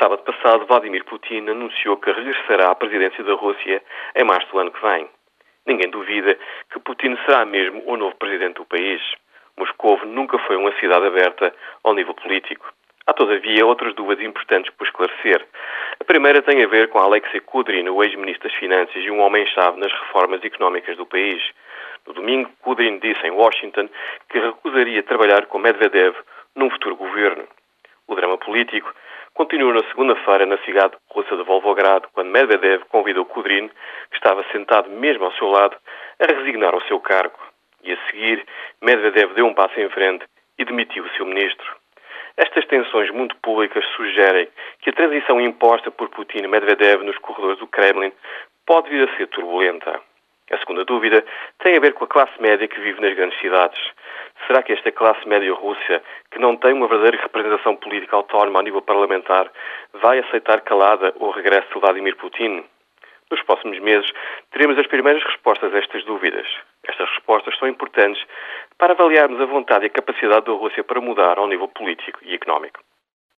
sábado passado, Vladimir Putin anunciou que regressará à presidência da Rússia em março do ano que vem. Ninguém duvida que Putin será mesmo o novo presidente do país. Moscou nunca foi uma cidade aberta ao nível político. Há, todavia, outras dúvidas importantes por esclarecer. A primeira tem a ver com Alexei Kudrin, o ex-ministro das Finanças e um homem-chave nas reformas económicas do país. No domingo, Kudrin disse em Washington que recusaria trabalhar com Medvedev num futuro governo. O drama político continuou na segunda-feira na cidade russa de Volgogrado, quando Medvedev convidou Kudrin, que estava sentado mesmo ao seu lado, a resignar o seu cargo. E a seguir, Medvedev deu um passo em frente e demitiu o seu ministro. Estas tensões muito públicas sugerem que a transição imposta por Putin e Medvedev nos corredores do Kremlin pode vir a ser turbulenta. A segunda dúvida tem a ver com a classe média que vive nas grandes cidades. Será que esta classe média russa, que não tem uma verdadeira representação política autónoma a nível parlamentar, vai aceitar calada o regresso de Vladimir Putin? Nos próximos meses, teremos as primeiras respostas a estas dúvidas. Estas respostas são importantes para avaliarmos a vontade e a capacidade da Rússia para mudar ao nível político e económico.